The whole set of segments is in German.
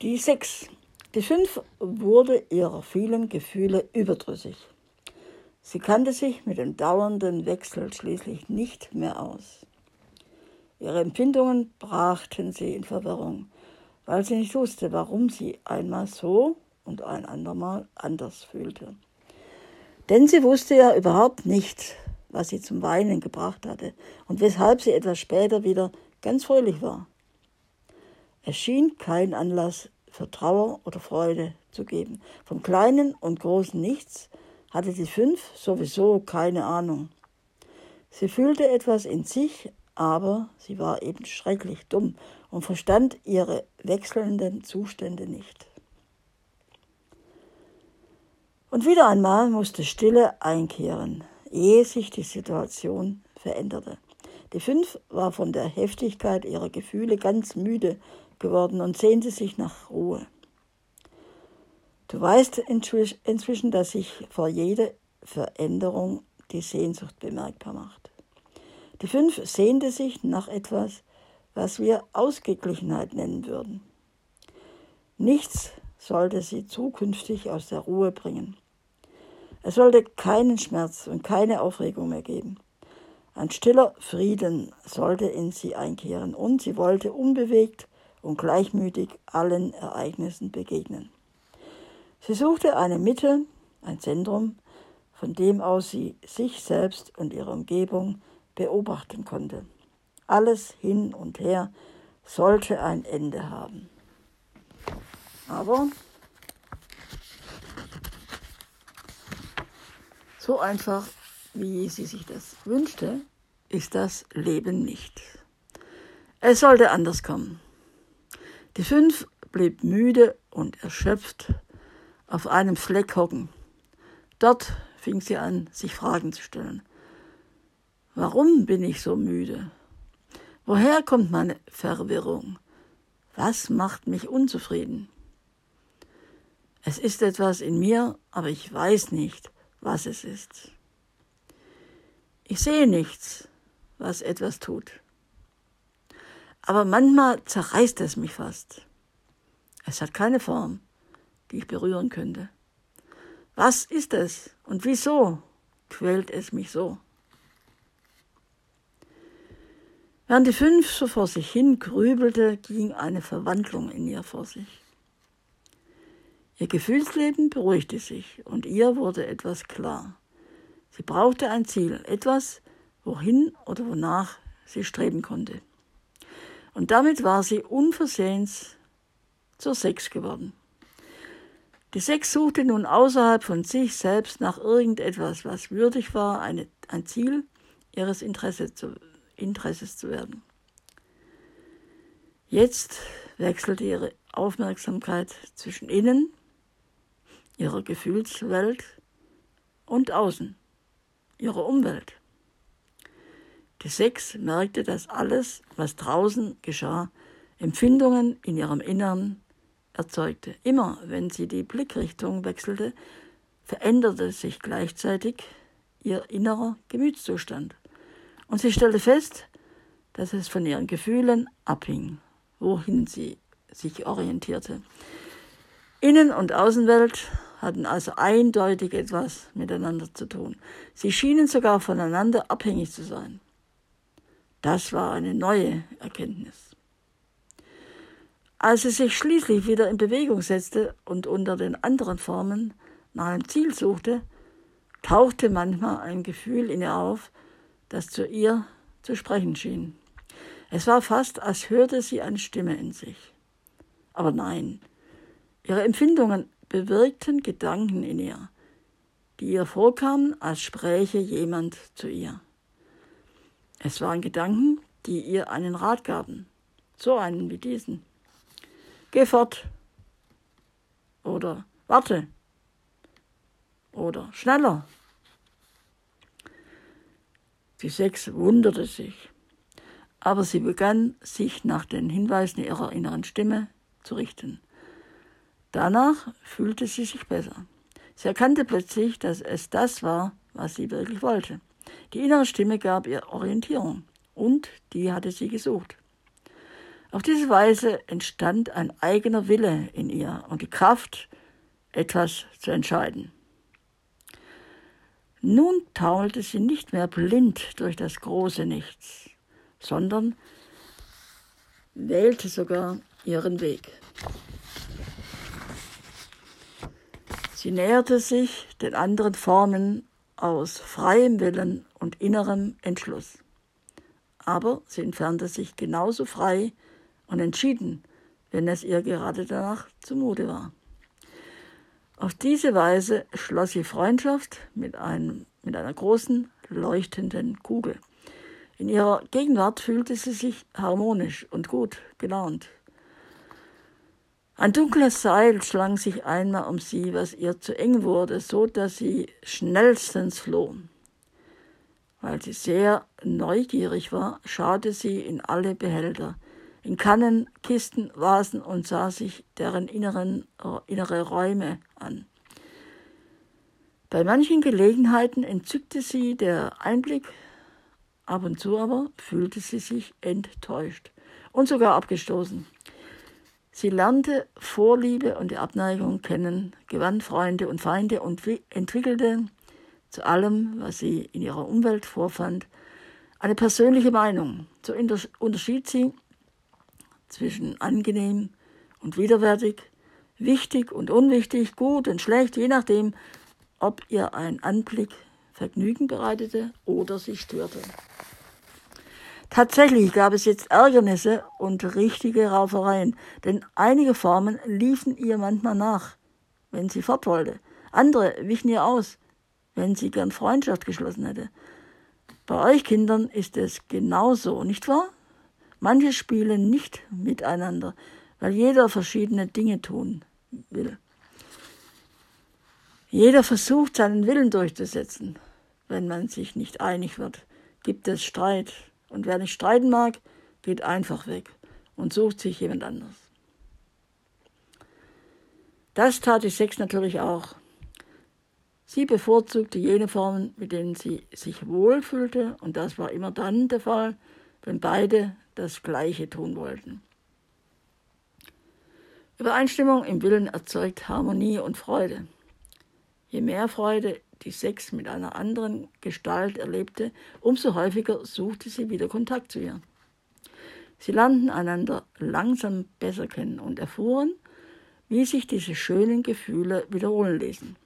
Die sechs. Die fünf wurde ihrer vielen Gefühle überdrüssig. Sie kannte sich mit dem dauernden Wechsel schließlich nicht mehr aus. Ihre Empfindungen brachten sie in Verwirrung, weil sie nicht wusste, warum sie einmal so und ein andermal anders fühlte. Denn sie wusste ja überhaupt nicht, was sie zum Weinen gebracht hatte und weshalb sie etwas später wieder ganz fröhlich war. Es schien kein Anlass für Trauer oder Freude zu geben. Vom kleinen und großen Nichts hatte die fünf sowieso keine Ahnung. Sie fühlte etwas in sich, aber sie war eben schrecklich dumm und verstand ihre wechselnden Zustände nicht. Und wieder einmal musste Stille einkehren, ehe sich die Situation veränderte. Die Fünf war von der Heftigkeit ihrer Gefühle ganz müde geworden und sehnte sich nach Ruhe. Du weißt inzwischen, dass sich vor jeder Veränderung die Sehnsucht bemerkbar macht. Die fünf sehnte sich nach etwas, was wir Ausgeglichenheit nennen würden. Nichts sollte sie zukünftig aus der Ruhe bringen. Es sollte keinen Schmerz und keine Aufregung mehr geben. Ein stiller Frieden sollte in sie einkehren und sie wollte unbewegt und gleichmütig allen Ereignissen begegnen. Sie suchte eine Mitte, ein Zentrum, von dem aus sie sich selbst und ihre Umgebung beobachten konnte. Alles hin und her sollte ein Ende haben. Aber so einfach, wie sie sich das wünschte, ist das Leben nicht. Es sollte anders kommen. Die fünf blieb müde und erschöpft auf einem Fleck hocken. Dort fing sie an, sich Fragen zu stellen. Warum bin ich so müde? Woher kommt meine Verwirrung? Was macht mich unzufrieden? Es ist etwas in mir, aber ich weiß nicht, was es ist. Ich sehe nichts, was etwas tut aber manchmal zerreißt es mich fast. Es hat keine Form, die ich berühren könnte. Was ist es und wieso quält es mich so? Während die fünf so vor sich hin grübelte, ging eine Verwandlung in ihr vor sich. Ihr Gefühlsleben beruhigte sich und ihr wurde etwas klar. Sie brauchte ein Ziel, etwas, wohin oder wonach sie streben konnte. Und damit war sie unversehens zur Sex geworden. Die Sex suchte nun außerhalb von sich selbst nach irgendetwas, was würdig war, eine, ein Ziel ihres Interesse zu, Interesses zu werden. Jetzt wechselte ihre Aufmerksamkeit zwischen innen, ihrer Gefühlswelt und außen, ihrer Umwelt. Die Sechs merkte, dass alles, was draußen geschah, Empfindungen in ihrem Innern erzeugte. Immer wenn sie die Blickrichtung wechselte, veränderte sich gleichzeitig ihr innerer Gemütszustand. Und sie stellte fest, dass es von ihren Gefühlen abhing, wohin sie sich orientierte. Innen- und Außenwelt hatten also eindeutig etwas miteinander zu tun. Sie schienen sogar voneinander abhängig zu sein. Das war eine neue Erkenntnis. Als sie sich schließlich wieder in Bewegung setzte und unter den anderen Formen nach einem Ziel suchte, tauchte manchmal ein Gefühl in ihr auf, das zu ihr zu sprechen schien. Es war fast, als hörte sie eine Stimme in sich. Aber nein, ihre Empfindungen bewirkten Gedanken in ihr, die ihr vorkamen, als spräche jemand zu ihr. Es waren Gedanken, die ihr einen Rat gaben, so einen wie diesen. Geh fort. Oder warte. Oder schneller. Die Sechs wunderte sich, aber sie begann, sich nach den Hinweisen ihrer inneren Stimme zu richten. Danach fühlte sie sich besser. Sie erkannte plötzlich, dass es das war, was sie wirklich wollte. Die innere Stimme gab ihr Orientierung und die hatte sie gesucht. Auf diese Weise entstand ein eigener Wille in ihr und die Kraft, etwas zu entscheiden. Nun taumelte sie nicht mehr blind durch das große Nichts, sondern wählte sogar ihren Weg. Sie näherte sich den anderen Formen aus freiem Willen und innerem Entschluss. Aber sie entfernte sich genauso frei und entschieden, wenn es ihr gerade danach zumute war. Auf diese Weise schloss sie Freundschaft mit, einem, mit einer großen, leuchtenden Kugel. In ihrer Gegenwart fühlte sie sich harmonisch und gut gelaunt. Ein dunkles Seil schlang sich einmal um sie, was ihr zu eng wurde, so dass sie schnellstens floh. Weil sie sehr neugierig war, schaute sie in alle Behälter, in Kannen, Kisten, Vasen und sah sich deren inneren, innere Räume an. Bei manchen Gelegenheiten entzückte sie der Einblick, ab und zu aber fühlte sie sich enttäuscht und sogar abgestoßen. Sie lernte Vorliebe und die Abneigung kennen, gewann Freunde und Feinde und entwickelte zu allem, was sie in ihrer Umwelt vorfand, eine persönliche Meinung. So unterschied sie zwischen angenehm und widerwärtig, wichtig und unwichtig, gut und schlecht, je nachdem, ob ihr ein Anblick Vergnügen bereitete oder sie störte. Tatsächlich gab es jetzt Ärgernisse und richtige Raufereien, denn einige Formen liefen ihr manchmal nach, wenn sie fort wollte. Andere wichen ihr aus, wenn sie gern Freundschaft geschlossen hätte. Bei euch Kindern ist es genauso, nicht wahr? Manche spielen nicht miteinander, weil jeder verschiedene Dinge tun will. Jeder versucht, seinen Willen durchzusetzen. Wenn man sich nicht einig wird, gibt es Streit. Und wer nicht streiten mag, geht einfach weg und sucht sich jemand anders. Das tat die Sex natürlich auch. Sie bevorzugte jene Formen, mit denen sie sich wohlfühlte, und das war immer dann der Fall, wenn beide das Gleiche tun wollten. Übereinstimmung im Willen erzeugt Harmonie und Freude. Je mehr Freude die Sex mit einer anderen Gestalt erlebte, umso häufiger suchte sie wieder Kontakt zu ihr. Sie lernten einander langsam besser kennen und erfuhren, wie sich diese schönen Gefühle wiederholen ließen.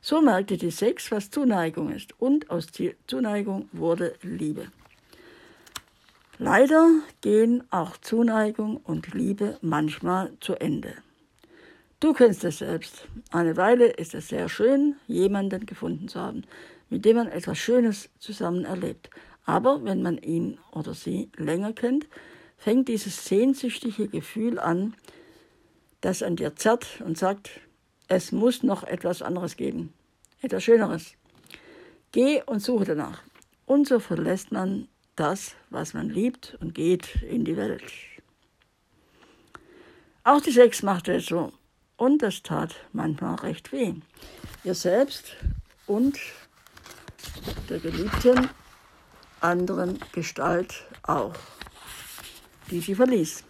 So merkte die Sex, was Zuneigung ist, und aus Zuneigung wurde Liebe. Leider gehen auch Zuneigung und Liebe manchmal zu Ende. Du kennst es selbst. Eine Weile ist es sehr schön, jemanden gefunden zu haben, mit dem man etwas Schönes zusammen erlebt. Aber wenn man ihn oder sie länger kennt, fängt dieses sehnsüchtige Gefühl an, das an dir zerrt und sagt, es muss noch etwas anderes geben, etwas Schöneres. Geh und suche danach. Und so verlässt man das, was man liebt und geht in die Welt. Auch die Sex machte es so. Und das tat manchmal recht weh. Ihr selbst und der geliebten anderen Gestalt auch, die sie verließ.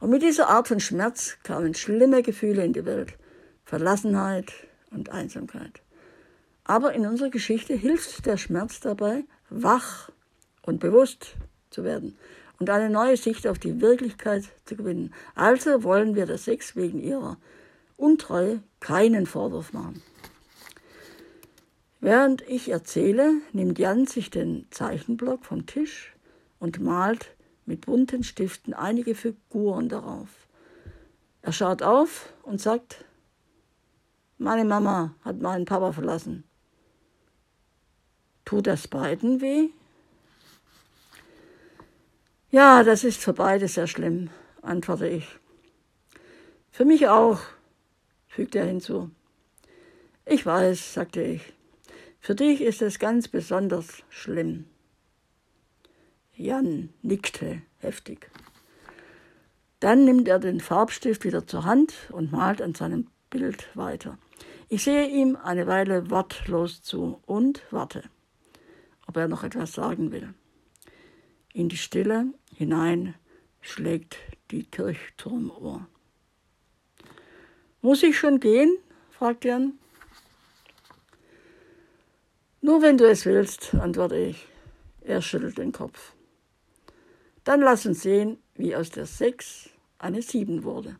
Und mit dieser Art von Schmerz kamen schlimme Gefühle in die Welt, Verlassenheit und Einsamkeit. Aber in unserer Geschichte hilft der Schmerz dabei, wach und bewusst zu werden und eine neue Sicht auf die Wirklichkeit zu gewinnen. Also wollen wir der Sex wegen ihrer Untreue keinen Vorwurf machen. Während ich erzähle, nimmt Jan sich den Zeichenblock vom Tisch und malt mit bunten Stiften einige Figuren darauf. Er schaut auf und sagt, meine Mama hat meinen Papa verlassen. Tut das beiden weh? Ja, das ist für beide sehr schlimm, antworte ich. Für mich auch, fügt er hinzu. Ich weiß, sagte ich. Für dich ist es ganz besonders schlimm. Jan nickte heftig. Dann nimmt er den Farbstift wieder zur Hand und malt an seinem Bild weiter. Ich sehe ihm eine Weile wortlos zu und warte, ob er noch etwas sagen will. In die Stille hinein schlägt die Kirchturmuhr. Muss ich schon gehen? fragt Jan. Nur wenn du es willst, antworte ich. Er schüttelt den Kopf. Dann lass uns sehen, wie aus der Sechs eine Sieben wurde.